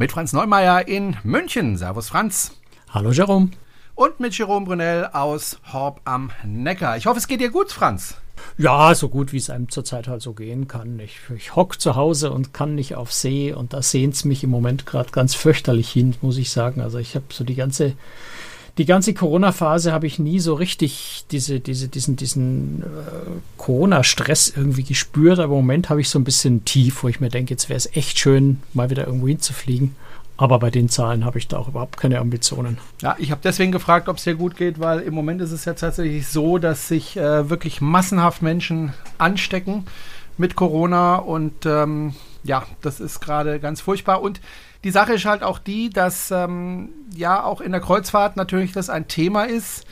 Mit Franz Neumeier in München. Servus Franz. Hallo Jerome. Und mit Jerome Brunel aus Horb am Neckar. Ich hoffe, es geht dir gut, Franz. Ja, so gut wie es einem zurzeit halt so gehen kann. Ich, ich hock zu Hause und kann nicht auf See und da sehnt es mich im Moment gerade ganz fürchterlich hin, muss ich sagen. Also ich habe so die ganze die ganze Corona-Phase habe ich nie so richtig diese, diese, diesen, diesen äh, Corona-Stress irgendwie gespürt, aber im Moment habe ich so ein bisschen tief, wo ich mir denke, jetzt wäre es echt schön, mal wieder irgendwo hinzufliegen. Aber bei den Zahlen habe ich da auch überhaupt keine Ambitionen. Ja, ich habe deswegen gefragt, ob es dir gut geht, weil im Moment ist es ja tatsächlich so, dass sich äh, wirklich massenhaft Menschen anstecken mit Corona und ähm, ja, das ist gerade ganz furchtbar. Und die Sache ist halt auch die, dass ähm, ja auch in der Kreuzfahrt natürlich das ein Thema ist.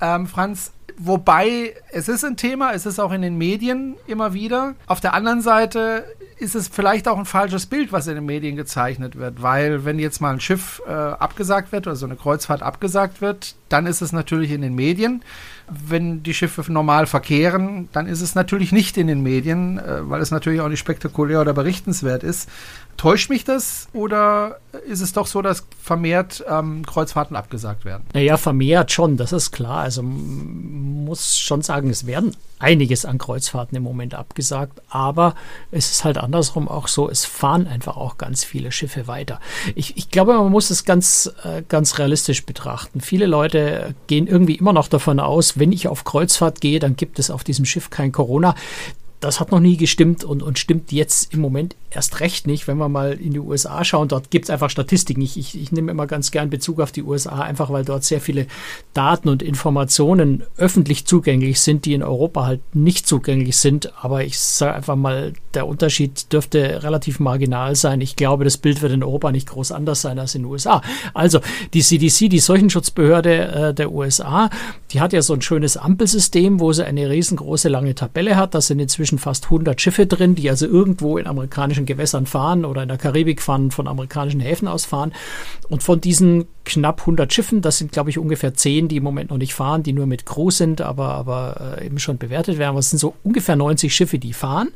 Ähm, Franz, wobei es ist ein Thema, es ist auch in den Medien immer wieder. Auf der anderen Seite ist es vielleicht auch ein falsches Bild, was in den Medien gezeichnet wird, weil wenn jetzt mal ein Schiff äh, abgesagt wird oder so eine Kreuzfahrt abgesagt wird, dann ist es natürlich in den Medien. Wenn die Schiffe normal verkehren, dann ist es natürlich nicht in den Medien, äh, weil es natürlich auch nicht spektakulär oder berichtenswert ist. Täuscht mich das oder ist es doch so, dass vermehrt ähm, Kreuzfahrten abgesagt werden? Naja, vermehrt schon, das ist klar. Also muss schon sagen, es werden einiges an Kreuzfahrten im Moment abgesagt, aber es ist halt andersrum auch so, es fahren einfach auch ganz viele Schiffe weiter. Ich, ich glaube, man muss es ganz, äh, ganz realistisch betrachten. Viele Leute gehen irgendwie immer noch davon aus, wenn ich auf Kreuzfahrt gehe, dann gibt es auf diesem Schiff kein Corona. Das hat noch nie gestimmt und, und stimmt jetzt im Moment erst recht nicht, wenn wir mal in die USA schauen. Dort gibt es einfach Statistiken. Ich, ich, ich nehme immer ganz gern Bezug auf die USA, einfach weil dort sehr viele Daten und Informationen öffentlich zugänglich sind, die in Europa halt nicht zugänglich sind. Aber ich sage einfach mal, der Unterschied dürfte relativ marginal sein. Ich glaube, das Bild wird in Europa nicht groß anders sein als in den USA. Also die CDC, die Seuchenschutzbehörde äh, der USA, die hat ja so ein schönes Ampelsystem, wo sie eine riesengroße lange Tabelle hat. Da sind inzwischen fast 100 Schiffe drin, die also irgendwo in amerikanischen Gewässern fahren oder in der Karibik fahren, von amerikanischen Häfen aus fahren. Und von diesen knapp 100 Schiffen, das sind glaube ich ungefähr 10, die im Moment noch nicht fahren, die nur mit Crew sind, aber, aber äh, eben schon bewertet werden. Aber es sind so ungefähr 90 Schiffe, die fahren.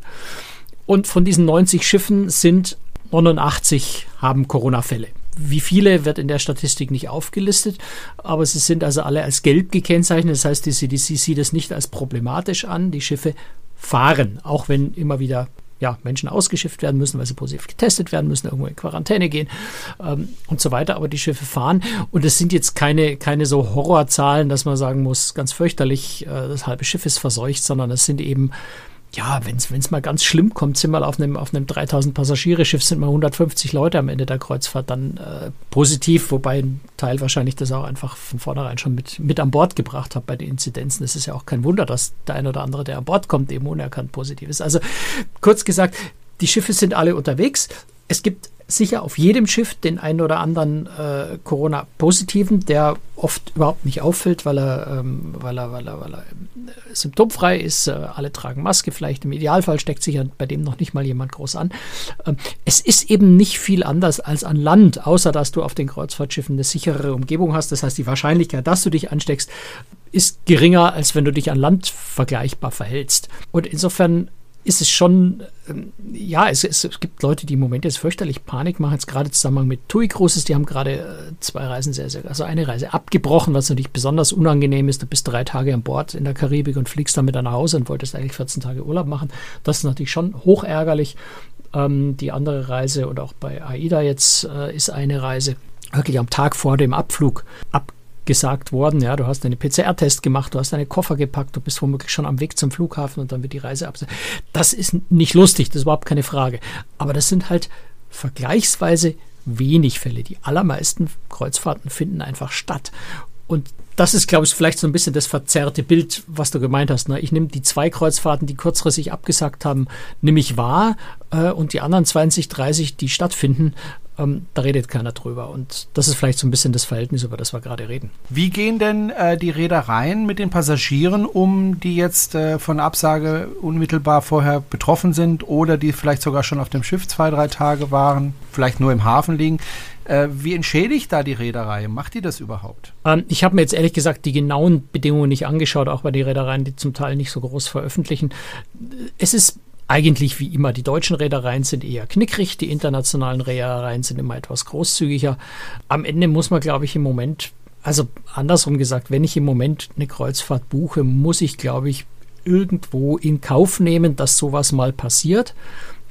Und von diesen 90 Schiffen sind 89 haben Corona-Fälle. Wie viele wird in der Statistik nicht aufgelistet, aber sie sind also alle als gelb gekennzeichnet. Das heißt, die CDC sieht es nicht als problematisch an. Die Schiffe fahren, auch wenn immer wieder ja, Menschen ausgeschifft werden müssen, weil sie positiv getestet werden müssen, irgendwo in Quarantäne gehen ähm, und so weiter. Aber die Schiffe fahren und es sind jetzt keine, keine so Horrorzahlen, dass man sagen muss, ganz fürchterlich, äh, das halbe Schiff ist verseucht, sondern es sind eben ja, wenn es mal ganz schlimm kommt, sind mal auf einem, auf einem 3000 Passagiere-Schiff sind mal 150 Leute am Ende der Kreuzfahrt dann äh, positiv, wobei ein Teil wahrscheinlich das auch einfach von vornherein schon mit, mit an Bord gebracht hat bei den Inzidenzen. Es ist ja auch kein Wunder, dass der ein oder andere, der an Bord kommt, eben unerkannt positiv ist. Also kurz gesagt, die Schiffe sind alle unterwegs. Es gibt sicher auf jedem Schiff den einen oder anderen äh, Corona-Positiven, der oft überhaupt nicht auffällt, weil er, ähm, weil er, weil er, weil er äh, symptomfrei ist. Äh, alle tragen Maske, vielleicht im Idealfall steckt sich ja bei dem noch nicht mal jemand groß an. Ähm, es ist eben nicht viel anders als an Land, außer dass du auf den Kreuzfahrtschiffen eine sicherere Umgebung hast. Das heißt, die Wahrscheinlichkeit, dass du dich ansteckst, ist geringer, als wenn du dich an Land vergleichbar verhältst. Und insofern ist es schon, ähm, ja, es, es, gibt Leute, die im Moment jetzt fürchterlich Panik machen, jetzt gerade zusammen mit TUI Cruises, die haben gerade äh, zwei Reisen sehr, sehr, also eine Reise abgebrochen, was natürlich besonders unangenehm ist. Du bist drei Tage an Bord in der Karibik und fliegst dann wieder nach Hause und wolltest eigentlich 14 Tage Urlaub machen. Das ist natürlich schon hochärgerlich. Ähm, die andere Reise und auch bei AIDA jetzt äh, ist eine Reise wirklich am Tag vor dem Abflug ab gesagt worden, ja, du hast einen PCR-Test gemacht, du hast deine Koffer gepackt, du bist womöglich schon am Weg zum Flughafen und dann wird die Reise abgesagt. Das ist nicht lustig, das ist überhaupt keine Frage. Aber das sind halt vergleichsweise wenig Fälle. Die allermeisten Kreuzfahrten finden einfach statt. Und das ist, glaube ich, vielleicht so ein bisschen das verzerrte Bild, was du gemeint hast. Ne? Ich nehme die zwei Kreuzfahrten, die kurzfristig abgesagt haben, nehme ich wahr äh, und die anderen 20, 30, die stattfinden, ähm, da redet keiner drüber. Und das ist vielleicht so ein bisschen das Verhältnis, über das wir gerade reden. Wie gehen denn äh, die Reedereien mit den Passagieren um, die jetzt äh, von Absage unmittelbar vorher betroffen sind oder die vielleicht sogar schon auf dem Schiff zwei, drei Tage waren, vielleicht nur im Hafen liegen? Äh, wie entschädigt da die Reederei? Macht die das überhaupt? Ähm, ich habe mir jetzt ehrlich gesagt die genauen Bedingungen nicht angeschaut, auch bei den Reedereien, die zum Teil nicht so groß veröffentlichen. Es ist eigentlich wie immer. Die deutschen Reedereien sind eher knickrig, die internationalen Reedereien sind immer etwas großzügiger. Am Ende muss man, glaube ich, im Moment, also andersrum gesagt, wenn ich im Moment eine Kreuzfahrt buche, muss ich, glaube ich, irgendwo in Kauf nehmen, dass sowas mal passiert.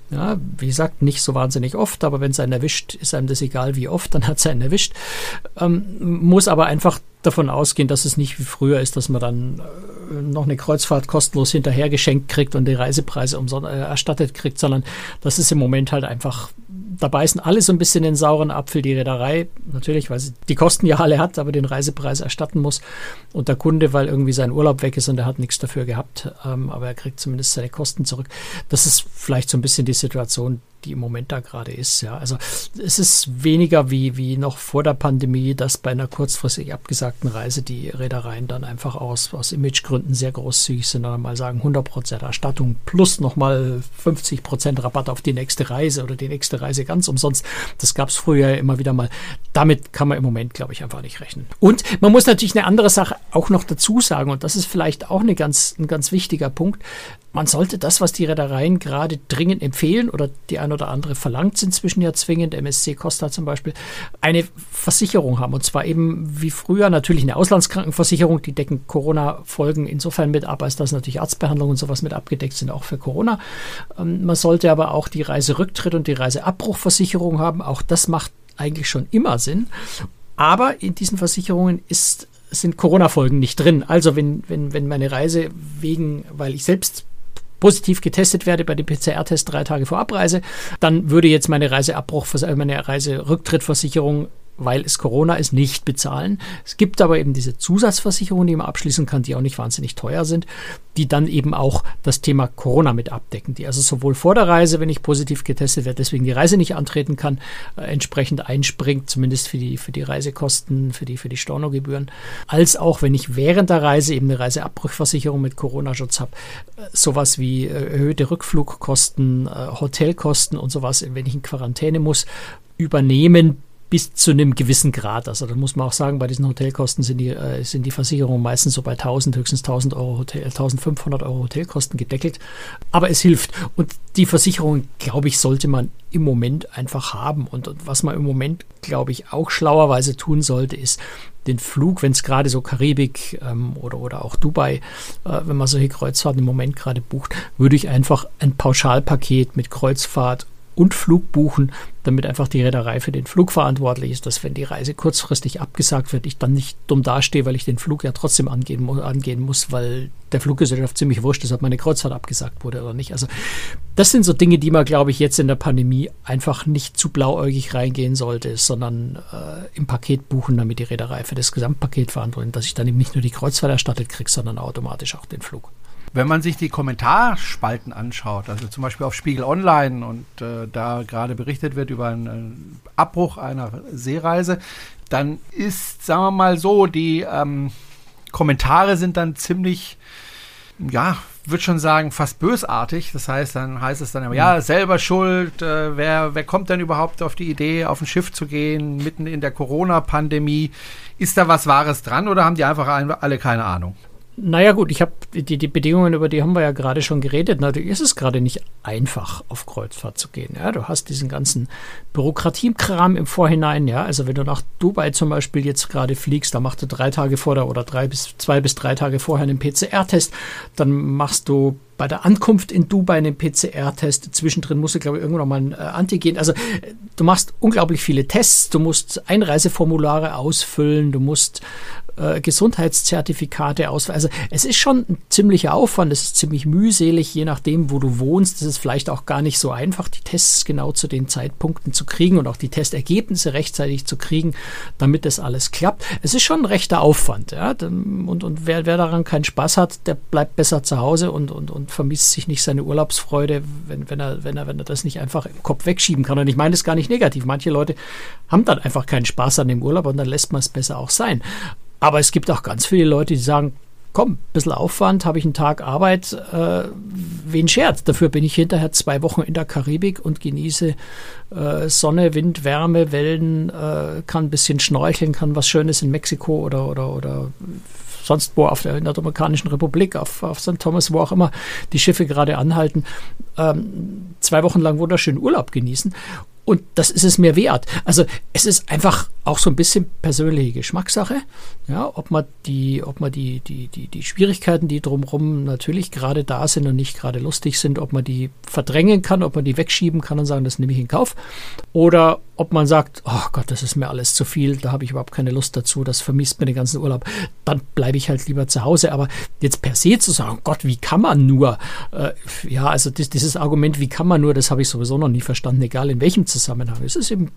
Ja, wie gesagt, nicht so wahnsinnig oft, aber wenn es einen erwischt, ist einem das egal wie oft, dann hat es einen erwischt. Ähm, muss aber einfach davon ausgehen, dass es nicht wie früher ist, dass man dann äh, noch eine Kreuzfahrt kostenlos hinterher geschenkt kriegt und die Reisepreise äh, erstattet kriegt, sondern das ist im Moment halt einfach da beißen alle so ein bisschen den sauren Apfel. Die Reederei, natürlich, weil sie die Kosten ja alle hat, aber den Reisepreis erstatten muss. Und der Kunde, weil irgendwie sein Urlaub weg ist und er hat nichts dafür gehabt, ähm, aber er kriegt zumindest seine Kosten zurück. Das ist vielleicht so ein bisschen die Situation, die im Moment da gerade ist. Ja, also es ist weniger wie, wie noch vor der Pandemie, dass bei einer kurzfristig abgesagten Reise die Reedereien dann einfach aus, aus Imagegründen sehr großzügig sind und mal sagen 100% Erstattung plus nochmal 50% Rabatt auf die nächste Reise oder die nächste Reise ganz umsonst. Das gab es früher immer wieder mal. Damit kann man im Moment, glaube ich, einfach nicht rechnen. Und man muss natürlich eine andere Sache auch noch dazu sagen und das ist vielleicht auch eine ganz, ein ganz wichtiger Punkt man sollte das, was die Reedereien gerade dringend empfehlen oder die ein oder andere verlangt inzwischen ja zwingend, MSC Costa zum Beispiel, eine Versicherung haben. Und zwar eben wie früher natürlich eine Auslandskrankenversicherung, die decken Corona-Folgen insofern mit ab, als dass natürlich Arztbehandlung und sowas mit abgedeckt sind, auch für Corona. Ähm, man sollte aber auch die Reiserücktritt und die Reiseabbruchversicherung haben. Auch das macht eigentlich schon immer Sinn. Aber in diesen Versicherungen ist sind Corona-Folgen nicht drin. Also wenn, wenn, wenn meine Reise wegen, weil ich selbst positiv getestet werde bei dem PCR-Test drei Tage vor Abreise, dann würde jetzt meine Reiseabbruch, meine Reiserücktrittversicherung weil es Corona ist, nicht bezahlen. Es gibt aber eben diese Zusatzversicherungen, die man abschließen kann, die auch nicht wahnsinnig teuer sind, die dann eben auch das Thema Corona mit abdecken, die also sowohl vor der Reise, wenn ich positiv getestet werde, deswegen die Reise nicht antreten kann, äh, entsprechend einspringt, zumindest für die, für die Reisekosten, für die, für die Stornogebühren, als auch, wenn ich während der Reise eben eine Reiseabbruchversicherung mit Corona-Schutz habe, äh, sowas wie äh, erhöhte Rückflugkosten, äh, Hotelkosten und sowas, wenn ich in Quarantäne muss, übernehmen, bis zu einem gewissen Grad. Also da muss man auch sagen, bei diesen Hotelkosten sind die, äh, sind die Versicherungen meistens so bei 1000, höchstens 1000 Euro Hotel, 1500 Euro Hotelkosten gedeckelt. Aber es hilft. Und die Versicherung, glaube ich, sollte man im Moment einfach haben. Und, und was man im Moment, glaube ich, auch schlauerweise tun sollte, ist den Flug, wenn es gerade so Karibik ähm, oder, oder auch Dubai, äh, wenn man solche Kreuzfahrten im Moment gerade bucht, würde ich einfach ein Pauschalpaket mit Kreuzfahrt und Flug buchen, damit einfach die Reederei für den Flug verantwortlich ist, dass wenn die Reise kurzfristig abgesagt wird, ich dann nicht dumm dastehe, weil ich den Flug ja trotzdem angehen, angehen muss, weil der Fluggesellschaft ziemlich wurscht ist, ob meine Kreuzfahrt abgesagt wurde oder nicht. Also das sind so Dinge, die man, glaube ich, jetzt in der Pandemie einfach nicht zu blauäugig reingehen sollte, sondern äh, im Paket buchen, damit die Reederei für das Gesamtpaket verantwortlich ist, dass ich dann eben nicht nur die Kreuzfahrt erstattet kriege, sondern automatisch auch den Flug. Wenn man sich die Kommentarspalten anschaut, also zum Beispiel auf Spiegel Online und äh, da gerade berichtet wird über einen äh, Abbruch einer Seereise, dann ist, sagen wir mal so, die ähm, Kommentare sind dann ziemlich, ja, würde schon sagen, fast bösartig. Das heißt, dann heißt es dann immer, ja, selber schuld, äh, wer, wer kommt denn überhaupt auf die Idee, auf ein Schiff zu gehen, mitten in der Corona-Pandemie? Ist da was Wahres dran oder haben die einfach alle keine Ahnung? Naja gut, ich habe die, die Bedingungen, über die haben wir ja gerade schon geredet. Natürlich ist es gerade nicht einfach, auf Kreuzfahrt zu gehen. Ja, du hast diesen ganzen Bürokratiekram im Vorhinein. Ja, also wenn du nach Dubai zum Beispiel jetzt gerade fliegst, da machst du drei Tage vorher oder drei bis zwei bis drei Tage vorher einen PCR-Test. Dann machst du bei der Ankunft in Dubai einen PCR-Test. Zwischendrin musst du, glaube ich, irgendwo noch mal ein äh, Antigen. Also du machst unglaublich viele Tests. Du musst Einreiseformulare ausfüllen. Du musst äh, Gesundheitszertifikate ausweisen. Also es ist schon ein ziemlicher Aufwand, es ist ziemlich mühselig, je nachdem, wo du wohnst. Es ist vielleicht auch gar nicht so einfach, die Tests genau zu den Zeitpunkten zu kriegen und auch die Testergebnisse rechtzeitig zu kriegen, damit das alles klappt. Es ist schon ein rechter Aufwand. Ja? Und, und wer, wer daran keinen Spaß hat, der bleibt besser zu Hause und, und, und vermisst sich nicht seine Urlaubsfreude, wenn, wenn, er, wenn, er, wenn er das nicht einfach im Kopf wegschieben kann. Und ich meine das gar nicht negativ. Manche Leute haben dann einfach keinen Spaß an dem Urlaub und dann lässt man es besser auch sein. Aber es gibt auch ganz viele Leute, die sagen, komm, ein bisschen Aufwand, habe ich einen Tag Arbeit, äh, wen schert? Dafür bin ich hinterher zwei Wochen in der Karibik und genieße äh, Sonne, Wind, Wärme, Wellen, äh, kann ein bisschen schnorcheln, kann was Schönes in Mexiko oder, oder, oder sonst wo auf der, in der Dominikanischen Republik, auf, auf St. Thomas, wo auch immer die Schiffe gerade anhalten, ähm, zwei Wochen lang wunderschönen Urlaub genießen. Und das ist es mir wert. Also es ist einfach auch so ein bisschen persönliche Geschmackssache, ja, ob man die, ob man die, die, die, die Schwierigkeiten, die drumherum natürlich gerade da sind und nicht gerade lustig sind, ob man die verdrängen kann, ob man die wegschieben kann und sagen, das nehme ich in Kauf. Oder ob man sagt, oh Gott, das ist mir alles zu viel, da habe ich überhaupt keine Lust dazu, das vermisst mir den ganzen Urlaub, dann bleibe ich halt lieber zu Hause. Aber jetzt per se zu sagen, Gott, wie kann man nur? Äh, ja, also das, dieses Argument, wie kann man nur, das habe ich sowieso noch nie verstanden, egal in welchem Zusammenhang. Es ist eben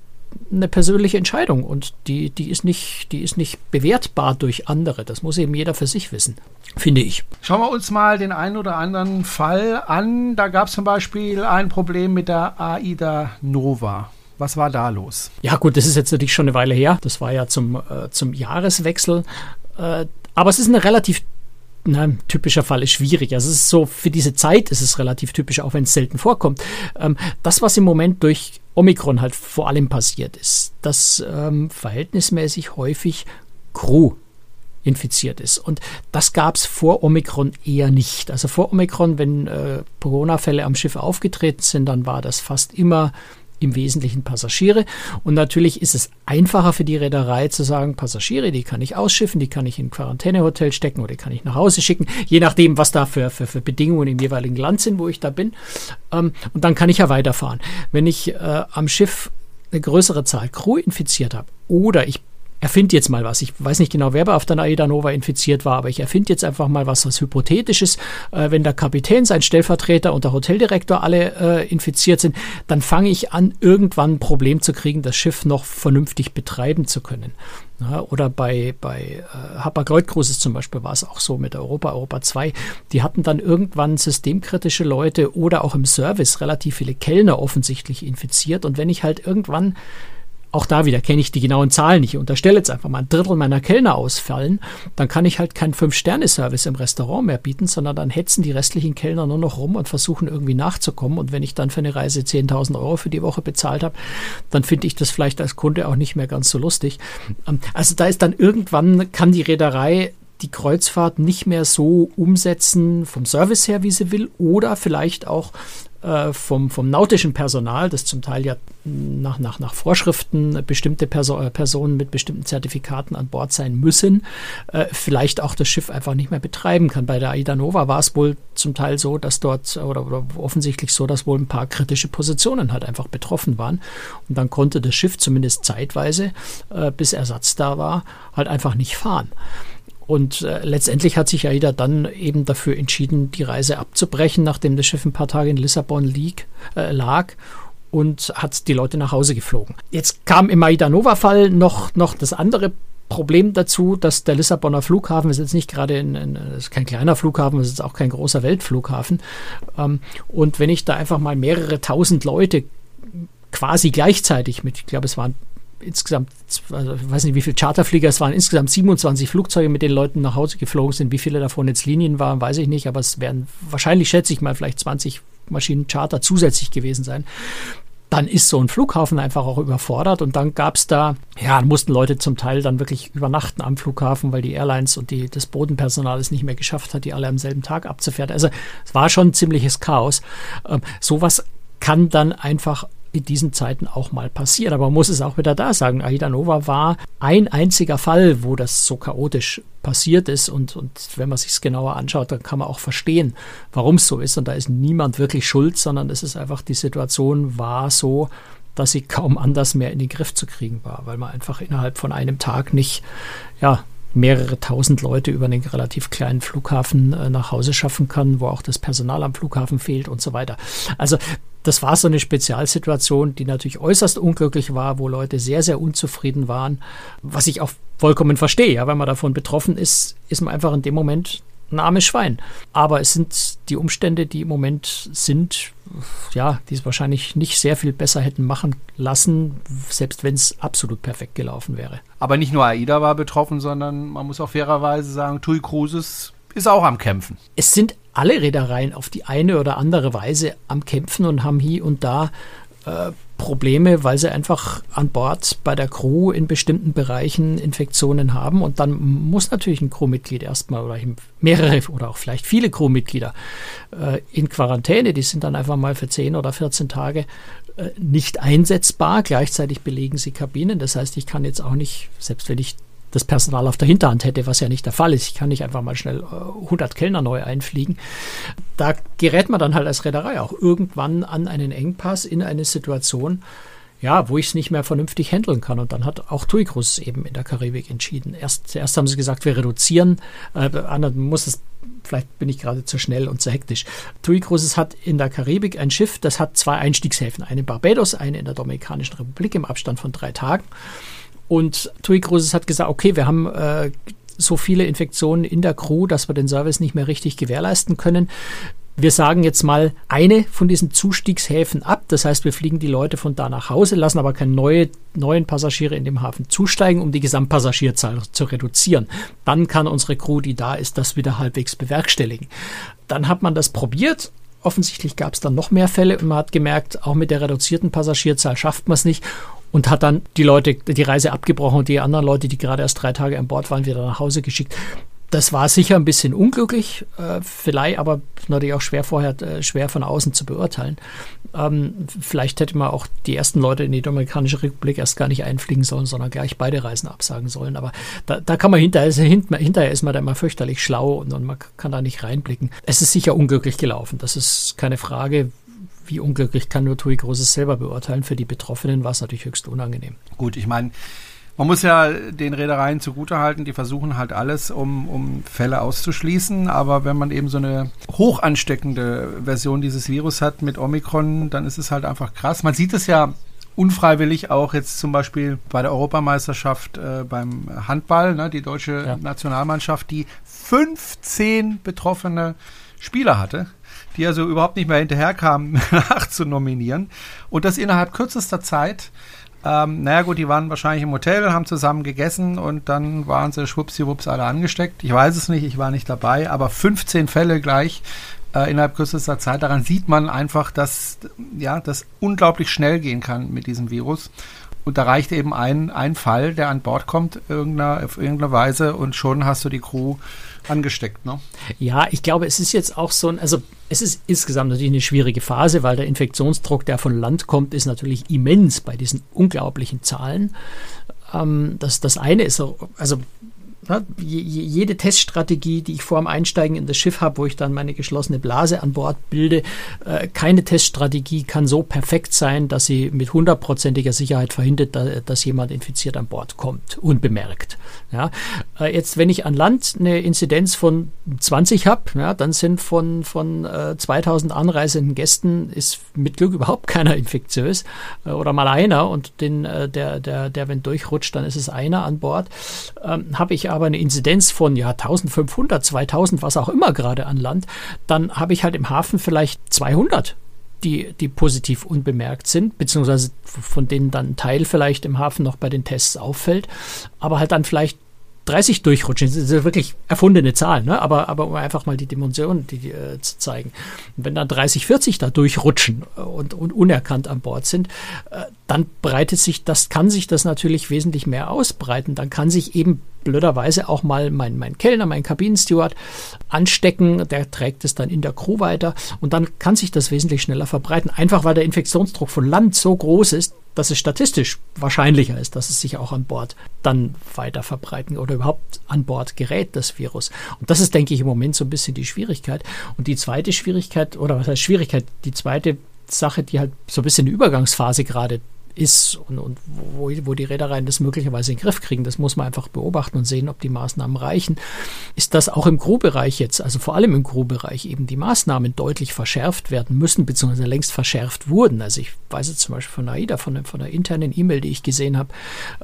eine persönliche Entscheidung und die, die, ist nicht, die ist nicht bewertbar durch andere. Das muss eben jeder für sich wissen, finde ich. Schauen wir uns mal den einen oder anderen Fall an. Da gab es zum Beispiel ein Problem mit der AIDA Nova. Was war da los? Ja gut, das ist jetzt natürlich schon eine Weile her. Das war ja zum, äh, zum Jahreswechsel. Äh, aber es ist eine relativ na, typischer Fall ist schwierig. Also es ist so, für diese Zeit ist es relativ typisch, auch wenn es selten vorkommt. Ähm, das, was im Moment durch Omikron halt vor allem passiert ist, dass ähm, verhältnismäßig häufig Crew infiziert ist. Und das gab es vor Omikron eher nicht. Also vor Omikron, wenn äh, Corona-Fälle am Schiff aufgetreten sind, dann war das fast immer im Wesentlichen Passagiere. Und natürlich ist es einfacher für die Reederei zu sagen, Passagiere, die kann ich ausschiffen, die kann ich in Quarantänehotel stecken oder die kann ich nach Hause schicken, je nachdem, was da für, für, für Bedingungen im jeweiligen Land sind, wo ich da bin. Ähm, und dann kann ich ja weiterfahren. Wenn ich äh, am Schiff eine größere Zahl Crew infiziert habe oder ich erfinde jetzt mal was. Ich weiß nicht genau, wer auf der Aida Nova infiziert war, aber ich erfinde jetzt einfach mal was, was Hypothetisches. Äh, wenn der Kapitän, sein Stellvertreter und der Hoteldirektor alle äh, infiziert sind, dann fange ich an, irgendwann ein Problem zu kriegen, das Schiff noch vernünftig betreiben zu können. Ja, oder bei, bei äh, Hapag-Lloyd Cruises zum Beispiel war es auch so mit Europa, Europa 2. Die hatten dann irgendwann systemkritische Leute oder auch im Service relativ viele Kellner offensichtlich infiziert. Und wenn ich halt irgendwann auch da wieder kenne ich die genauen Zahlen nicht. Ich unterstelle jetzt einfach mal ein Drittel meiner Kellner ausfallen, dann kann ich halt keinen Fünf-Sterne-Service im Restaurant mehr bieten, sondern dann hetzen die restlichen Kellner nur noch rum und versuchen irgendwie nachzukommen. Und wenn ich dann für eine Reise 10.000 Euro für die Woche bezahlt habe, dann finde ich das vielleicht als Kunde auch nicht mehr ganz so lustig. Ähm, also da ist dann irgendwann, kann die Reederei die Kreuzfahrt nicht mehr so umsetzen vom Service her, wie sie will, oder vielleicht auch äh, vom, vom nautischen Personal, das zum Teil ja nach, nach, nach Vorschriften bestimmte Perso äh, Personen mit bestimmten Zertifikaten an Bord sein müssen, äh, vielleicht auch das Schiff einfach nicht mehr betreiben kann. Bei der Aida Nova war es wohl zum Teil so, dass dort, oder, oder offensichtlich so, dass wohl ein paar kritische Positionen halt einfach betroffen waren. Und dann konnte das Schiff zumindest zeitweise, äh, bis Ersatz da war, halt einfach nicht fahren. Und äh, letztendlich hat sich AIDA dann eben dafür entschieden, die Reise abzubrechen, nachdem das Schiff ein paar Tage in Lissabon lieg, äh, lag und hat die Leute nach Hause geflogen. Jetzt kam im AIDA Nova-Fall noch, noch das andere Problem dazu, dass der Lissabonner Flughafen ist jetzt nicht gerade ein, ein, ist kein kleiner Flughafen, es ist auch kein großer Weltflughafen. Ähm, und wenn ich da einfach mal mehrere tausend Leute quasi gleichzeitig mit, ich glaube, es waren insgesamt, also ich weiß nicht, wie viele Charterflieger es waren, insgesamt 27 Flugzeuge mit den Leuten nach Hause geflogen sind. Wie viele davon jetzt Linien waren, weiß ich nicht, aber es werden wahrscheinlich, schätze ich mal, vielleicht 20 Maschinen Charter zusätzlich gewesen sein. Dann ist so ein Flughafen einfach auch überfordert und dann gab es da, ja, mussten Leute zum Teil dann wirklich übernachten am Flughafen, weil die Airlines und die, das Bodenpersonal es nicht mehr geschafft hat, die alle am selben Tag abzufertigen. Also es war schon ein ziemliches Chaos. Ähm, sowas kann dann einfach in diesen Zeiten auch mal passiert. Aber man muss es auch wieder da sagen, Aida Nova war ein einziger Fall, wo das so chaotisch passiert ist. Und, und wenn man sich es genauer anschaut, dann kann man auch verstehen, warum es so ist. Und da ist niemand wirklich schuld, sondern es ist einfach, die Situation war so, dass sie kaum anders mehr in den Griff zu kriegen war, weil man einfach innerhalb von einem Tag nicht, ja, mehrere tausend Leute über einen relativ kleinen Flughafen äh, nach Hause schaffen kann, wo auch das Personal am Flughafen fehlt und so weiter. Also das war so eine Spezialsituation, die natürlich äußerst unglücklich war, wo Leute sehr, sehr unzufrieden waren, was ich auch vollkommen verstehe. Ja, wenn man davon betroffen ist, ist man einfach in dem Moment ein armes Schwein. Aber es sind die Umstände, die im Moment sind, ja, die es wahrscheinlich nicht sehr viel besser hätten machen lassen, selbst wenn es absolut perfekt gelaufen wäre. Aber nicht nur AIDA war betroffen, sondern man muss auch fairerweise sagen, TUI Cruises ist auch am Kämpfen. Es sind alle Reedereien auf die eine oder andere Weise am Kämpfen und haben hier und da äh, Probleme, weil sie einfach an Bord bei der Crew in bestimmten Bereichen Infektionen haben. Und dann muss natürlich ein Crewmitglied erstmal oder mehrere oder auch vielleicht viele Crewmitglieder äh, in Quarantäne. Die sind dann einfach mal für 10 oder 14 Tage äh, nicht einsetzbar. Gleichzeitig belegen sie Kabinen. Das heißt, ich kann jetzt auch nicht, selbst wenn ich das Personal auf der Hinterhand hätte, was ja nicht der Fall ist. Ich kann nicht einfach mal schnell 100 äh, Kellner neu einfliegen. Da gerät man dann halt als Reederei auch irgendwann an einen Engpass in eine Situation, ja, wo ich es nicht mehr vernünftig handeln kann. Und dann hat auch TUI Cruises eben in der Karibik entschieden. Erst, zuerst haben sie gesagt, wir reduzieren. Äh, muss es, vielleicht bin ich gerade zu schnell und zu hektisch. TUI Cruises hat in der Karibik ein Schiff, das hat zwei Einstiegshäfen. Eine in Barbados, eine in der Dominikanischen Republik im Abstand von drei Tagen. Und TUI Cruises hat gesagt, okay, wir haben äh, so viele Infektionen in der Crew, dass wir den Service nicht mehr richtig gewährleisten können. Wir sagen jetzt mal eine von diesen Zustiegshäfen ab. Das heißt, wir fliegen die Leute von da nach Hause, lassen aber keine neue, neuen Passagiere in dem Hafen zusteigen, um die Gesamtpassagierzahl zu reduzieren. Dann kann unsere Crew, die da ist, das wieder halbwegs bewerkstelligen. Dann hat man das probiert offensichtlich gab es dann noch mehr Fälle und man hat gemerkt, auch mit der reduzierten Passagierzahl schafft man es nicht und hat dann die Leute die Reise abgebrochen und die anderen Leute, die gerade erst drei Tage an Bord waren, wieder nach Hause geschickt. Das war sicher ein bisschen unglücklich, äh, vielleicht, aber natürlich auch schwer vorher, äh, schwer von außen zu beurteilen. Ähm, vielleicht hätte man auch die ersten Leute in die Dominikanische Republik erst gar nicht einfliegen sollen, sondern gleich beide Reisen absagen sollen. Aber da, da kann man hinterher, hinterher ist man da immer fürchterlich schlau und, und man kann da nicht reinblicken. Es ist sicher unglücklich gelaufen, das ist keine Frage wie unglücklich kann nur Tui Großes selber beurteilen. Für die Betroffenen war es natürlich höchst unangenehm. Gut, ich meine, man muss ja den Reedereien zugutehalten, die versuchen halt alles, um, um Fälle auszuschließen. Aber wenn man eben so eine hoch ansteckende Version dieses Virus hat mit Omikron, dann ist es halt einfach krass. Man sieht es ja unfreiwillig auch jetzt zum Beispiel bei der Europameisterschaft äh, beim Handball, ne, die deutsche ja. Nationalmannschaft, die 15 betroffene Spieler hatte die also überhaupt nicht mehr hinterherkamen, nachzunominieren. Und das innerhalb kürzester Zeit. Ähm, naja gut, die waren wahrscheinlich im Hotel, haben zusammen gegessen und dann waren sie schwuppsiwupps alle angesteckt. Ich weiß es nicht, ich war nicht dabei, aber 15 Fälle gleich äh, innerhalb kürzester Zeit. Daran sieht man einfach, dass ja, das unglaublich schnell gehen kann mit diesem Virus. Und da reicht eben ein, ein Fall, der an Bord kommt, irgendeiner, auf irgendeine Weise, und schon hast du die Crew angesteckt, ne? Ja, ich glaube, es ist jetzt auch so ein, also es ist insgesamt natürlich eine schwierige Phase, weil der Infektionsdruck, der von Land kommt, ist natürlich immens bei diesen unglaublichen Zahlen. Ähm, das, das eine ist, also jede Teststrategie, die ich vor dem Einsteigen in das Schiff habe, wo ich dann meine geschlossene Blase an Bord bilde, äh, keine Teststrategie kann so perfekt sein, dass sie mit hundertprozentiger Sicherheit verhindert, dass jemand infiziert an Bord kommt, unbemerkt. Ja, äh, jetzt, wenn ich an Land eine Inzidenz von 20 habe, ja, dann sind von, von äh, 2000 anreisenden Gästen ist mit Glück überhaupt keiner infektiös äh, oder mal einer und den, äh, der, der, der, wenn durchrutscht, dann ist es einer an Bord. Ähm, habe ich aber eine Inzidenz von ja 1500, 2000, was auch immer gerade an Land, dann habe ich halt im Hafen vielleicht 200 die, die positiv unbemerkt sind, beziehungsweise von denen dann ein Teil vielleicht im Hafen noch bei den Tests auffällt, aber halt dann vielleicht 30 durchrutschen. Das ist wirklich erfundene Zahlen, ne? aber, aber um einfach mal die Dimension die, die, äh, zu zeigen. Und wenn dann 30, 40 da durchrutschen und, und unerkannt an Bord sind, äh, dann breitet sich das, kann sich das natürlich wesentlich mehr ausbreiten. Dann kann sich eben blöderweise auch mal mein, mein Kellner, mein Kabinensteward anstecken. Der trägt es dann in der Crew weiter und dann kann sich das wesentlich schneller verbreiten. Einfach weil der Infektionsdruck von Land so groß ist, dass es statistisch wahrscheinlicher ist, dass es sich auch an Bord dann weiter verbreiten oder überhaupt an Bord gerät, das Virus. Und das ist, denke ich, im Moment so ein bisschen die Schwierigkeit. Und die zweite Schwierigkeit, oder was heißt Schwierigkeit, die zweite Sache, die halt so ein bisschen eine Übergangsphase gerade ist und, und wo, wo die Reedereien das möglicherweise in den Griff kriegen, das muss man einfach beobachten und sehen, ob die Maßnahmen reichen, ist, dass auch im Crew-Bereich jetzt, also vor allem im Crew-Bereich eben die Maßnahmen deutlich verschärft werden müssen, beziehungsweise längst verschärft wurden. Also ich weiß jetzt zum Beispiel von AIDA, von, von einer internen E-Mail, die ich gesehen habe,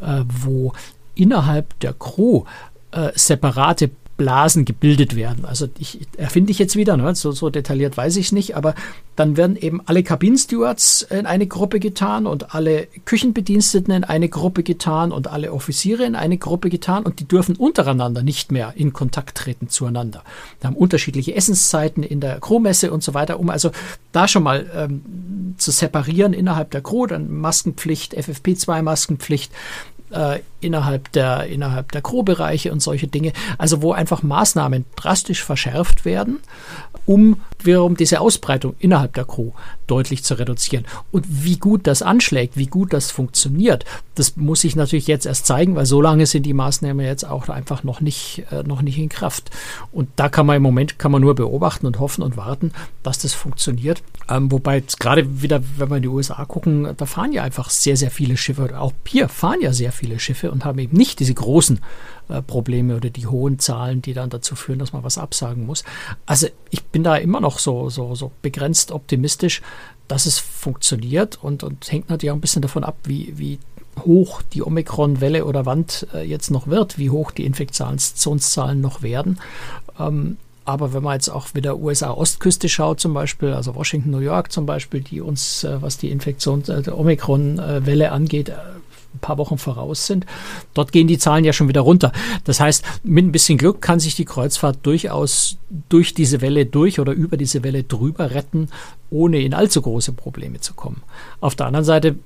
äh, wo innerhalb der Crew äh, separate Blasen gebildet werden. Also ich erfinde ich jetzt wieder, ne? so, so detailliert weiß ich es nicht, aber dann werden eben alle Kabinenstewards in eine Gruppe getan und alle Küchenbediensteten in eine Gruppe getan und alle Offiziere in eine Gruppe getan und die dürfen untereinander nicht mehr in Kontakt treten zueinander. Da haben unterschiedliche Essenszeiten in der Crewmesse und so weiter, um also da schon mal ähm, zu separieren innerhalb der Crew, dann Maskenpflicht, FFP2-Maskenpflicht, äh, innerhalb der, innerhalb der Crew-Bereiche und solche Dinge. Also wo einfach Maßnahmen drastisch verschärft werden, um wiederum diese Ausbreitung innerhalb der Crew deutlich zu reduzieren. Und wie gut das anschlägt, wie gut das funktioniert, das muss ich natürlich jetzt erst zeigen, weil so lange sind die Maßnahmen jetzt auch einfach noch nicht, äh, noch nicht in Kraft. Und da kann man im Moment kann man nur beobachten und hoffen und warten, dass das funktioniert. Ähm, wobei gerade wieder, wenn wir in die USA gucken, da fahren ja einfach sehr, sehr viele Schiffe. Auch hier fahren ja sehr viele Schiffe und haben eben nicht diese großen Probleme oder die hohen Zahlen, die dann dazu führen, dass man was absagen muss. Also ich bin da immer noch so, so, so begrenzt optimistisch, dass es funktioniert und, und hängt natürlich auch ein bisschen davon ab, wie, wie hoch die Omikron-Welle oder Wand äh, jetzt noch wird, wie hoch die Infektionszahlen noch werden. Ähm, aber wenn man jetzt auch wieder USA-Ostküste schaut, zum Beispiel, also Washington, New York zum Beispiel, die uns, äh, was die Infektion äh, der Omikron-Welle angeht, äh, ein paar Wochen voraus sind. Dort gehen die Zahlen ja schon wieder runter. Das heißt, mit ein bisschen Glück kann sich die Kreuzfahrt durchaus durch diese Welle durch oder über diese Welle drüber retten, ohne in allzu große Probleme zu kommen. Auf der anderen Seite,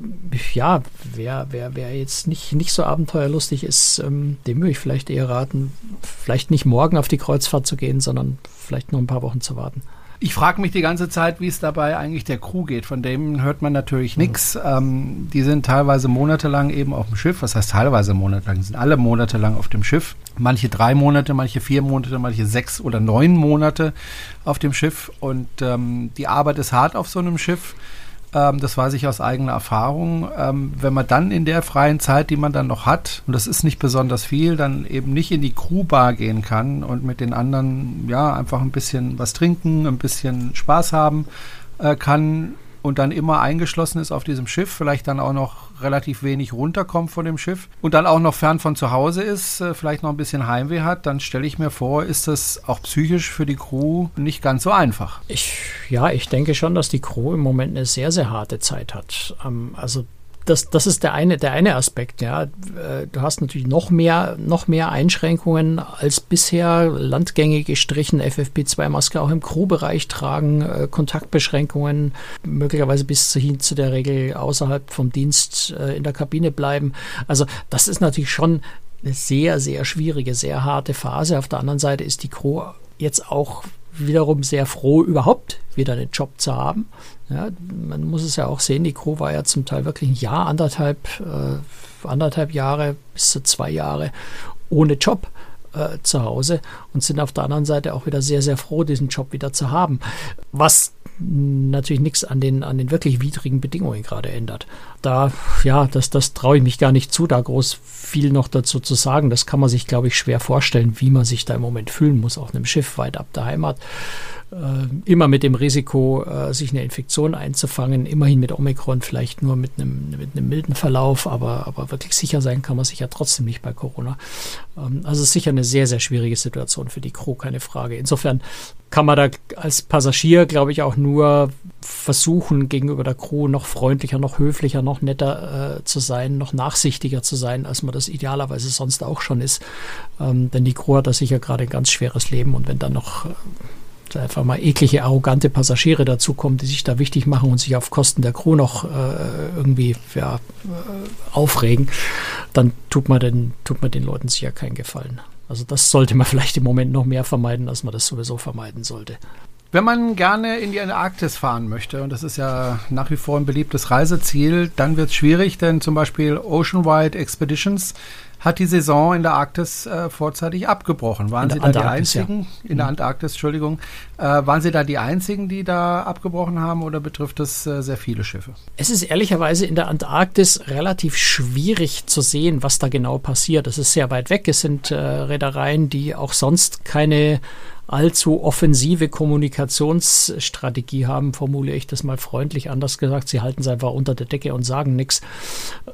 ja, wer, wer, wer jetzt nicht, nicht so abenteuerlustig ist, ähm, dem würde ich vielleicht eher raten, vielleicht nicht morgen auf die Kreuzfahrt zu gehen, sondern vielleicht nur ein paar Wochen zu warten. Ich frage mich die ganze Zeit, wie es dabei eigentlich der Crew geht. Von dem hört man natürlich nichts. Ähm, die sind teilweise monatelang eben auf dem Schiff. Was heißt teilweise monatelang? Die sind alle monatelang auf dem Schiff. Manche drei Monate, manche vier Monate, manche sechs oder neun Monate auf dem Schiff. Und ähm, die Arbeit ist hart auf so einem Schiff. Ähm, das weiß ich aus eigener Erfahrung. Ähm, wenn man dann in der freien Zeit, die man dann noch hat, und das ist nicht besonders viel, dann eben nicht in die Crewbar gehen kann und mit den anderen ja einfach ein bisschen was trinken, ein bisschen Spaß haben äh, kann, und dann immer eingeschlossen ist auf diesem Schiff, vielleicht dann auch noch relativ wenig runterkommt von dem Schiff und dann auch noch fern von zu Hause ist, äh, vielleicht noch ein bisschen Heimweh hat, dann stelle ich mir vor, ist das auch psychisch für die Crew nicht ganz so einfach. Ich, ja, ich denke schon, dass die Crew im Moment eine sehr, sehr harte Zeit hat. Ähm, also das, das ist der eine, der eine Aspekt. Ja. Äh, du hast natürlich noch mehr, noch mehr Einschränkungen als bisher. Landgänge gestrichen, FFP2-Maske auch im Crewbereich tragen, äh, Kontaktbeschränkungen, möglicherweise bis hin zu der Regel außerhalb vom Dienst äh, in der Kabine bleiben. Also das ist natürlich schon eine sehr, sehr schwierige, sehr harte Phase. Auf der anderen Seite ist die Crew jetzt auch wiederum sehr froh, überhaupt wieder einen Job zu haben. Ja, man muss es ja auch sehen, die Crew war ja zum Teil wirklich ein Jahr, anderthalb, äh, anderthalb Jahre bis zu zwei Jahre ohne Job äh, zu Hause und sind auf der anderen Seite auch wieder sehr, sehr froh, diesen Job wieder zu haben. Was natürlich nichts an den, an den wirklich widrigen Bedingungen gerade ändert. Da, ja, das, das traue ich mich gar nicht zu, da groß viel noch dazu zu sagen. Das kann man sich, glaube ich, schwer vorstellen, wie man sich da im Moment fühlen muss auf einem Schiff weit ab der Heimat. Äh, immer mit dem Risiko, äh, sich eine Infektion einzufangen, immerhin mit Omikron, vielleicht nur mit einem, mit einem milden Verlauf, aber, aber wirklich sicher sein kann man sich ja trotzdem nicht bei Corona. Ähm, also es ist sicher eine sehr, sehr schwierige Situation für die Crew, keine Frage. Insofern kann man da als Passagier, glaube ich, auch nur versuchen, gegenüber der Crew noch freundlicher, noch höflicher, noch netter äh, zu sein, noch nachsichtiger zu sein, als man das idealerweise sonst auch schon ist. Ähm, denn die Crew hat da sicher gerade ein ganz schweres Leben und wenn dann noch äh, einfach mal eklige, arrogante Passagiere dazukommen, die sich da wichtig machen und sich auf Kosten der Crew noch äh, irgendwie ja, äh, aufregen, dann tut man, den, tut man den Leuten sicher keinen Gefallen. Also das sollte man vielleicht im Moment noch mehr vermeiden, als man das sowieso vermeiden sollte. Wenn man gerne in die Antarktis fahren möchte, und das ist ja nach wie vor ein beliebtes Reiseziel, dann wird es schwierig, denn zum Beispiel Oceanwide Expeditions hat die Saison in der Arktis äh, vorzeitig abgebrochen. Waren Sie da Antarktis, die einzigen? Ja. In der mhm. Antarktis, Entschuldigung. Äh, waren Sie da die einzigen, die da abgebrochen haben oder betrifft das äh, sehr viele Schiffe? Es ist ehrlicherweise in der Antarktis relativ schwierig zu sehen, was da genau passiert. Es ist sehr weit weg. Es sind äh, Reedereien, die auch sonst keine allzu offensive Kommunikationsstrategie haben, formuliere ich das mal freundlich. Anders gesagt, sie halten es einfach unter der Decke und sagen nichts.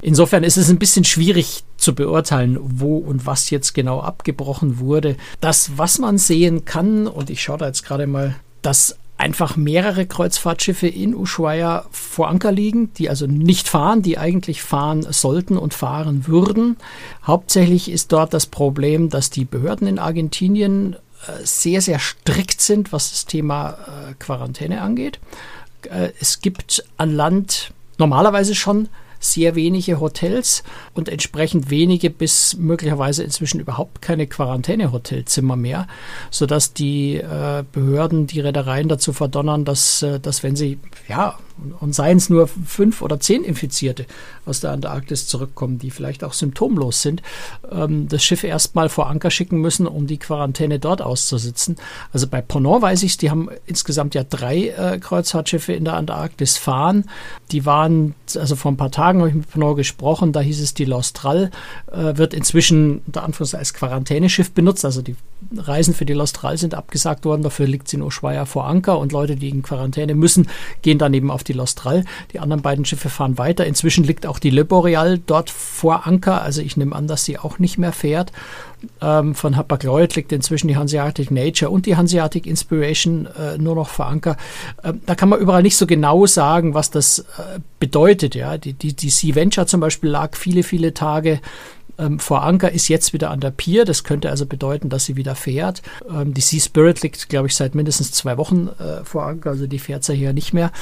Insofern ist es ein bisschen schwierig zu beurteilen, wo und was jetzt genau abgebrochen wurde. Das, was man sehen kann, und ich schaue da jetzt gerade mal, dass einfach mehrere Kreuzfahrtschiffe in Ushuaia vor Anker liegen, die also nicht fahren, die eigentlich fahren sollten und fahren würden. Hauptsächlich ist dort das Problem, dass die Behörden in Argentinien sehr, sehr strikt sind, was das Thema äh, Quarantäne angeht. Äh, es gibt an Land normalerweise schon sehr wenige Hotels und entsprechend wenige bis möglicherweise inzwischen überhaupt keine Quarantänehotelzimmer mehr, sodass die äh, Behörden die Reedereien dazu verdonnern, dass, äh, dass wenn sie ja und seien es nur fünf oder zehn Infizierte aus der Antarktis zurückkommen, die vielleicht auch symptomlos sind, ähm, das Schiff erstmal vor Anker schicken müssen, um die Quarantäne dort auszusitzen. Also bei Ponant weiß ich, die haben insgesamt ja drei äh, Kreuzfahrtschiffe in der Antarktis fahren. Die waren, also vor ein paar Tagen habe ich mit Ponant gesprochen, da hieß es, die Lostral äh, wird inzwischen unter Anführungszeichen als Quarantäneschiff benutzt. Also die Reisen für die Lostral sind abgesagt worden, dafür liegt sie in Ushuaia vor Anker und Leute, die in Quarantäne müssen, gehen dann eben auf die Lostral. Die anderen beiden Schiffe fahren weiter. Inzwischen liegt auch die Le Boreal dort vor Anker. Also ich nehme an, dass sie auch nicht mehr fährt. Ähm, von Hapag-Lloyd liegt inzwischen die Hanseatic Nature und die Hanseatic Inspiration äh, nur noch vor Anker. Ähm, da kann man überall nicht so genau sagen, was das äh, bedeutet. Ja, die, die, die Sea Venture zum Beispiel lag viele, viele Tage ähm, vor Anker ist jetzt wieder an der Pier. Das könnte also bedeuten, dass sie wieder fährt. Ähm, die Sea Spirit liegt, glaube ich, seit mindestens zwei Wochen äh, vor Anker, also die fährt sie hier nicht mehr.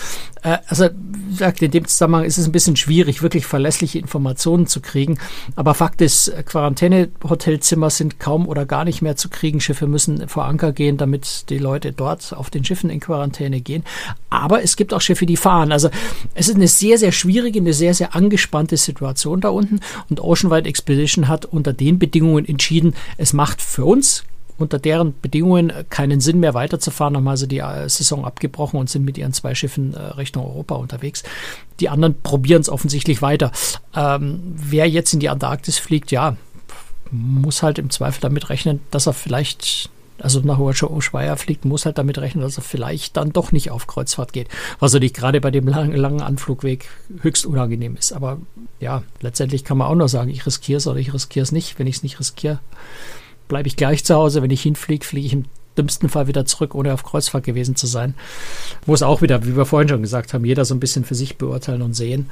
Äh, also, gesagt, in dem Zusammenhang ist es ein bisschen schwierig, wirklich verlässliche Informationen zu kriegen. Aber Fakt ist, Quarantäne-Hotelzimmer sind kaum oder gar nicht mehr zu kriegen. Schiffe müssen vor Anker gehen, damit die Leute dort auf den Schiffen in Quarantäne gehen. Aber es gibt auch Schiffe, die fahren. Also es ist eine sehr, sehr schwierige, eine sehr, sehr angespannte Situation da unten. Und Oceanwide Expedition Expedition hat unter den Bedingungen entschieden, es macht für uns unter deren Bedingungen keinen Sinn mehr weiterzufahren, haben also die äh, Saison abgebrochen und sind mit ihren zwei Schiffen äh, Richtung Europa unterwegs. Die anderen probieren es offensichtlich weiter. Ähm, wer jetzt in die Antarktis fliegt, ja, muss halt im Zweifel damit rechnen, dass er vielleicht also nach Ushuaia fliegt, muss halt damit rechnen, dass er vielleicht dann doch nicht auf Kreuzfahrt geht. Was natürlich gerade bei dem langen, langen Anflugweg höchst unangenehm ist. Aber ja, letztendlich kann man auch nur sagen, ich riskiere es oder ich riskiere es nicht. Wenn ich es nicht riskiere, bleibe ich gleich zu Hause. Wenn ich hinfliege, fliege ich im dümmsten Fall wieder zurück, ohne auf Kreuzfahrt gewesen zu sein. Muss auch wieder, wie wir vorhin schon gesagt haben, jeder so ein bisschen für sich beurteilen und sehen.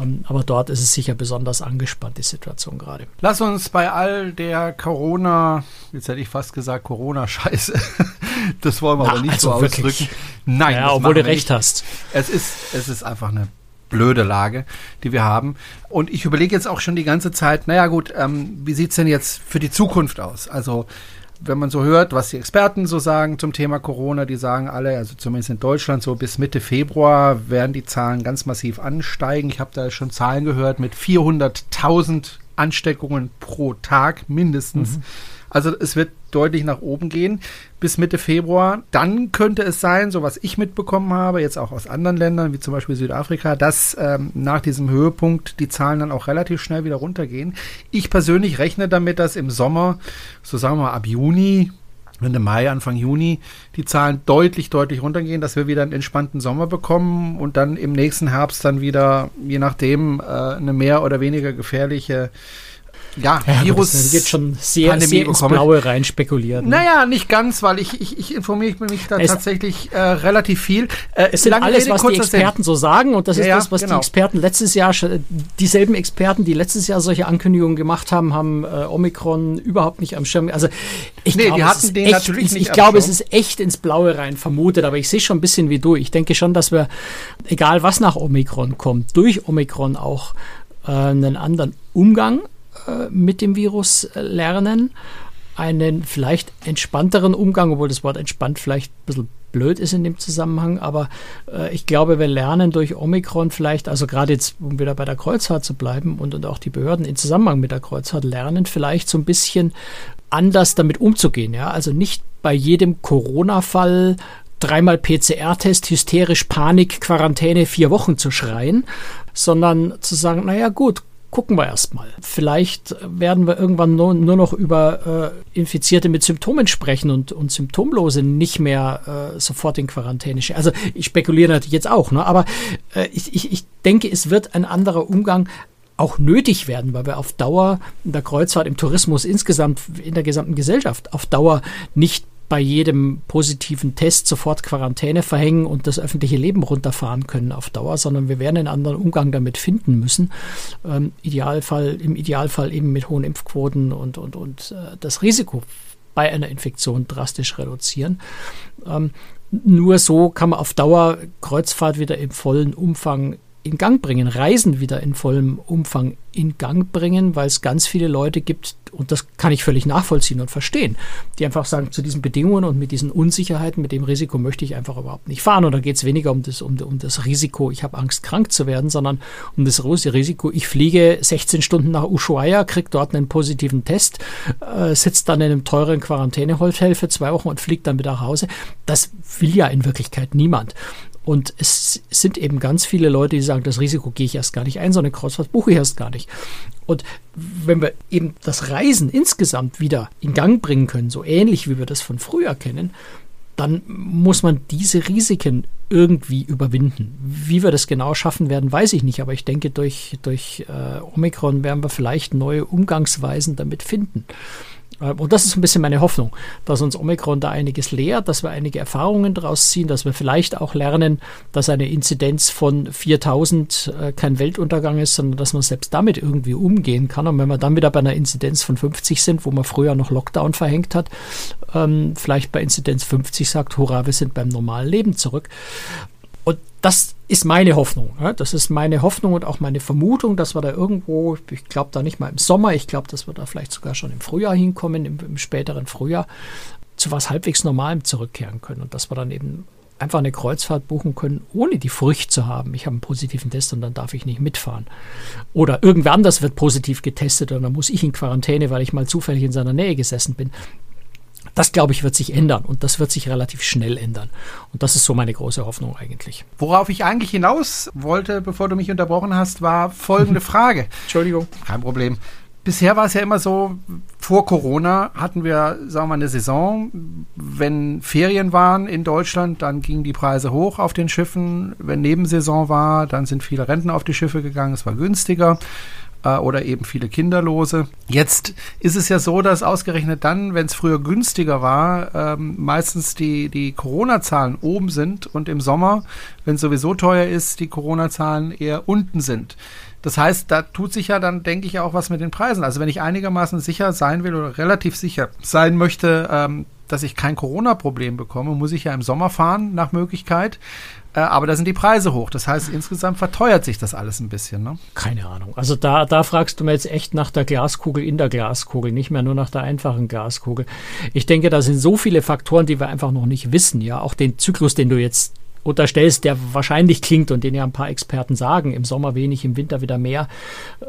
Ähm, aber dort ist es sicher besonders angespannt, die Situation gerade. Lass uns bei all der Corona, jetzt hätte ich fast gesagt Corona-Scheiße, das wollen wir Na, aber nicht also so wirklich. ausdrücken. Nein, ja, obwohl du recht hast. Es ist, es ist einfach eine blöde Lage, die wir haben. Und ich überlege jetzt auch schon die ganze Zeit, naja gut, ähm, wie sieht's denn jetzt für die Zukunft aus? Also wenn man so hört, was die Experten so sagen zum Thema Corona, die sagen alle, also zumindest in Deutschland, so bis Mitte Februar werden die Zahlen ganz massiv ansteigen. Ich habe da schon Zahlen gehört mit 400.000 Ansteckungen pro Tag mindestens. Mhm. Also es wird deutlich nach oben gehen bis Mitte Februar. Dann könnte es sein, so was ich mitbekommen habe, jetzt auch aus anderen Ländern, wie zum Beispiel Südafrika, dass ähm, nach diesem Höhepunkt die Zahlen dann auch relativ schnell wieder runtergehen. Ich persönlich rechne damit, dass im Sommer, so sagen wir mal ab Juni, Ende Mai, Anfang Juni die Zahlen deutlich, deutlich runtergehen, dass wir wieder einen entspannten Sommer bekommen und dann im nächsten Herbst dann wieder, je nachdem, äh, eine mehr oder weniger gefährliche ja, ja Virus. Das wird schon sehr, sehr ins Blaue rein spekuliert. Ne? Naja, nicht ganz, weil ich, ich, ich informiere mich da es, tatsächlich äh, relativ viel. Äh, es sind alles, Rede, was die Experten so sagen und das ist ja, das, was genau. die Experten letztes Jahr, dieselben Experten, die letztes Jahr solche Ankündigungen gemacht haben, haben äh, Omikron überhaupt nicht am Schirm. Also ich nee, glaube, es, echt, natürlich nicht ich glaube es ist echt ins Blaue rein vermutet, aber ich sehe schon ein bisschen wie du. Ich denke schon, dass wir, egal was nach Omikron kommt, durch Omikron auch äh, einen anderen Umgang mit dem Virus äh, lernen. Einen vielleicht entspannteren Umgang, obwohl das Wort entspannt vielleicht ein bisschen blöd ist in dem Zusammenhang, aber äh, ich glaube, wir lernen durch Omikron vielleicht, also gerade jetzt, um wieder bei der Kreuzfahrt zu bleiben und, und auch die Behörden in Zusammenhang mit der Kreuzfahrt lernen vielleicht so ein bisschen anders damit umzugehen. Ja? Also nicht bei jedem Corona-Fall dreimal PCR-Test, hysterisch Panik, Quarantäne, vier Wochen zu schreien, sondern zu sagen, naja gut, gucken wir erstmal. Vielleicht werden wir irgendwann nur, nur noch über äh, Infizierte mit Symptomen sprechen und, und Symptomlose nicht mehr äh, sofort in Quarantäne. Also ich spekuliere natürlich jetzt auch, ne? aber äh, ich, ich, ich denke, es wird ein anderer Umgang auch nötig werden, weil wir auf Dauer in der Kreuzfahrt, im Tourismus insgesamt, in der gesamten Gesellschaft auf Dauer nicht bei jedem positiven Test sofort Quarantäne verhängen und das öffentliche Leben runterfahren können auf Dauer, sondern wir werden einen anderen Umgang damit finden müssen. Ähm, Idealfall, Im Idealfall eben mit hohen Impfquoten und, und, und äh, das Risiko bei einer Infektion drastisch reduzieren. Ähm, nur so kann man auf Dauer Kreuzfahrt wieder im vollen Umfang in Gang bringen, Reisen wieder in vollem Umfang in Gang bringen, weil es ganz viele Leute gibt, und das kann ich völlig nachvollziehen und verstehen, die einfach sagen, zu diesen Bedingungen und mit diesen Unsicherheiten, mit dem Risiko möchte ich einfach überhaupt nicht fahren. Und da geht es weniger um das, um, um das Risiko, ich habe Angst, krank zu werden, sondern um das große Risiko, ich fliege 16 Stunden nach Ushuaia, kriege dort einen positiven Test, äh, sitze dann in einem teuren Quarantänehotel für zwei Wochen und fliege dann wieder nach Hause. Das will ja in Wirklichkeit niemand. Und es sind eben ganz viele Leute, die sagen, das Risiko gehe ich erst gar nicht ein, so eine Kreuzfahrt buche ich erst gar nicht. Und wenn wir eben das Reisen insgesamt wieder in Gang bringen können, so ähnlich wie wir das von früher kennen, dann muss man diese Risiken irgendwie überwinden. Wie wir das genau schaffen werden, weiß ich nicht, aber ich denke, durch, durch äh, Omikron werden wir vielleicht neue Umgangsweisen damit finden. Äh, und das ist ein bisschen meine Hoffnung, dass uns Omikron da einiges lehrt, dass wir einige Erfahrungen daraus ziehen, dass wir vielleicht auch lernen, dass eine Inzidenz von 4000 äh, kein Weltuntergang ist, sondern dass man selbst damit irgendwie umgehen kann. Und wenn wir dann wieder bei einer Inzidenz von 50 sind, wo man früher noch Lockdown verhängt hat, ähm, vielleicht bei Inzidenz 50 sagt, hurra, wir sind beim normalen Leben zurück. Und das ist meine Hoffnung. Ja? Das ist meine Hoffnung und auch meine Vermutung, dass wir da irgendwo, ich glaube da nicht mal im Sommer, ich glaube, dass wir da vielleicht sogar schon im Frühjahr hinkommen, im, im späteren Frühjahr, zu was halbwegs Normalem zurückkehren können und dass wir dann eben einfach eine Kreuzfahrt buchen können, ohne die Furcht zu haben, ich habe einen positiven Test und dann darf ich nicht mitfahren. Oder irgendwer anders wird positiv getestet und dann muss ich in Quarantäne, weil ich mal zufällig in seiner Nähe gesessen bin. Das, glaube ich, wird sich ändern und das wird sich relativ schnell ändern. Und das ist so meine große Hoffnung eigentlich. Worauf ich eigentlich hinaus wollte, bevor du mich unterbrochen hast, war folgende Frage. Entschuldigung. Kein Problem. Bisher war es ja immer so, vor Corona hatten wir, sagen wir mal, eine Saison. Wenn Ferien waren in Deutschland, dann gingen die Preise hoch auf den Schiffen. Wenn Nebensaison war, dann sind viele Renten auf die Schiffe gegangen. Es war günstiger oder eben viele Kinderlose. Jetzt ist es ja so, dass ausgerechnet dann, wenn es früher günstiger war, ähm, meistens die, die Corona-Zahlen oben sind und im Sommer, wenn es sowieso teuer ist, die Corona-Zahlen eher unten sind. Das heißt, da tut sich ja dann, denke ich, auch was mit den Preisen. Also wenn ich einigermaßen sicher sein will oder relativ sicher sein möchte, ähm, dass ich kein Corona-Problem bekomme, muss ich ja im Sommer fahren, nach Möglichkeit. Äh, aber da sind die Preise hoch. Das heißt, insgesamt verteuert sich das alles ein bisschen. Ne? Keine Ahnung. Also da, da fragst du mir jetzt echt nach der Glaskugel in der Glaskugel, nicht mehr nur nach der einfachen Glaskugel. Ich denke, da sind so viele Faktoren, die wir einfach noch nicht wissen. Ja, auch den Zyklus, den du jetzt unterstellst, der wahrscheinlich klingt und den ja ein paar Experten sagen, im Sommer wenig, im Winter wieder mehr,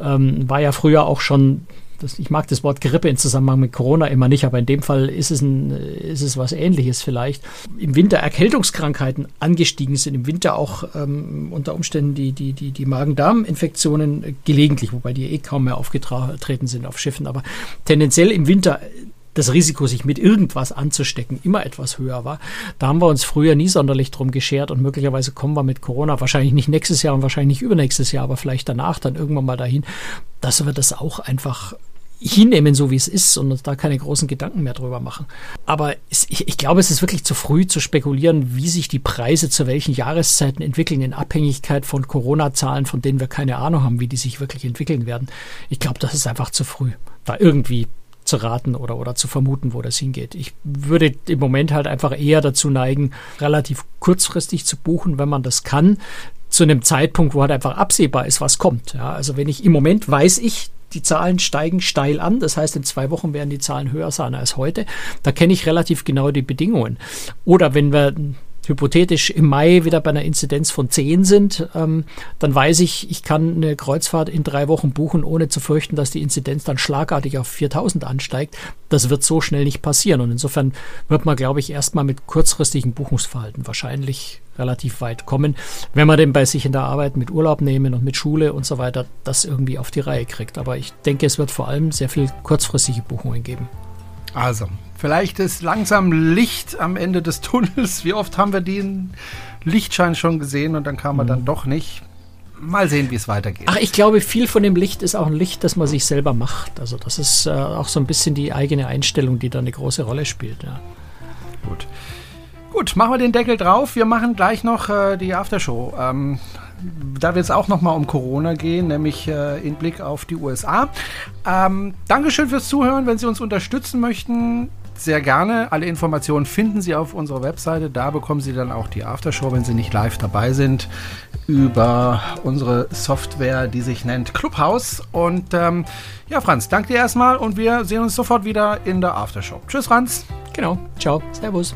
ähm, war ja früher auch schon das, ich mag das Wort Grippe in Zusammenhang mit Corona immer nicht, aber in dem Fall ist es, ein, ist es was Ähnliches vielleicht. Im Winter Erkältungskrankheiten angestiegen sind, im Winter auch ähm, unter Umständen die, die, die, die Magen-Darm-Infektionen gelegentlich, wobei die eh kaum mehr aufgetreten sind auf Schiffen, aber tendenziell im Winter das Risiko, sich mit irgendwas anzustecken, immer etwas höher war. Da haben wir uns früher nie sonderlich drum geschert und möglicherweise kommen wir mit Corona wahrscheinlich nicht nächstes Jahr und wahrscheinlich nicht übernächstes Jahr, aber vielleicht danach dann irgendwann mal dahin, dass wir das auch einfach hinnehmen, so wie es ist und uns da keine großen Gedanken mehr drüber machen. Aber es, ich, ich, glaube, es ist wirklich zu früh zu spekulieren, wie sich die Preise zu welchen Jahreszeiten entwickeln, in Abhängigkeit von Corona-Zahlen, von denen wir keine Ahnung haben, wie die sich wirklich entwickeln werden. Ich glaube, das ist einfach zu früh, da irgendwie zu raten oder, oder zu vermuten, wo das hingeht. Ich würde im Moment halt einfach eher dazu neigen, relativ kurzfristig zu buchen, wenn man das kann, zu einem Zeitpunkt, wo halt einfach absehbar ist, was kommt. Ja, also wenn ich im Moment weiß ich, die Zahlen steigen steil an. Das heißt, in zwei Wochen werden die Zahlen höher sein als heute. Da kenne ich relativ genau die Bedingungen. Oder wenn wir hypothetisch im Mai wieder bei einer Inzidenz von 10 sind, ähm, dann weiß ich, ich kann eine Kreuzfahrt in drei Wochen buchen, ohne zu fürchten, dass die Inzidenz dann schlagartig auf 4000 ansteigt. Das wird so schnell nicht passieren. Und insofern wird man, glaube ich, erstmal mit kurzfristigen Buchungsverhalten wahrscheinlich relativ weit kommen, wenn man denn bei sich in der Arbeit mit Urlaub nehmen und mit Schule und so weiter das irgendwie auf die Reihe kriegt. Aber ich denke, es wird vor allem sehr viel kurzfristige Buchungen geben. Also, vielleicht ist langsam Licht am Ende des Tunnels. Wie oft haben wir den Lichtschein schon gesehen und dann kam er dann mhm. doch nicht. Mal sehen, wie es weitergeht. Ach, ich glaube, viel von dem Licht ist auch ein Licht, das man sich selber macht. Also das ist äh, auch so ein bisschen die eigene Einstellung, die da eine große Rolle spielt. Ja. Gut. Gut, machen wir den Deckel drauf. Wir machen gleich noch äh, die Aftershow. Ähm, da wird es auch nochmal um Corona gehen, nämlich äh, in Blick auf die USA. Ähm, Dankeschön fürs Zuhören. Wenn Sie uns unterstützen möchten, sehr gerne. Alle Informationen finden Sie auf unserer Webseite. Da bekommen Sie dann auch die Aftershow, wenn Sie nicht live dabei sind, über unsere Software, die sich nennt Clubhouse. Und ähm, ja, Franz, danke dir erstmal und wir sehen uns sofort wieder in der Aftershow. Tschüss, Franz. Genau. Ciao. Servus.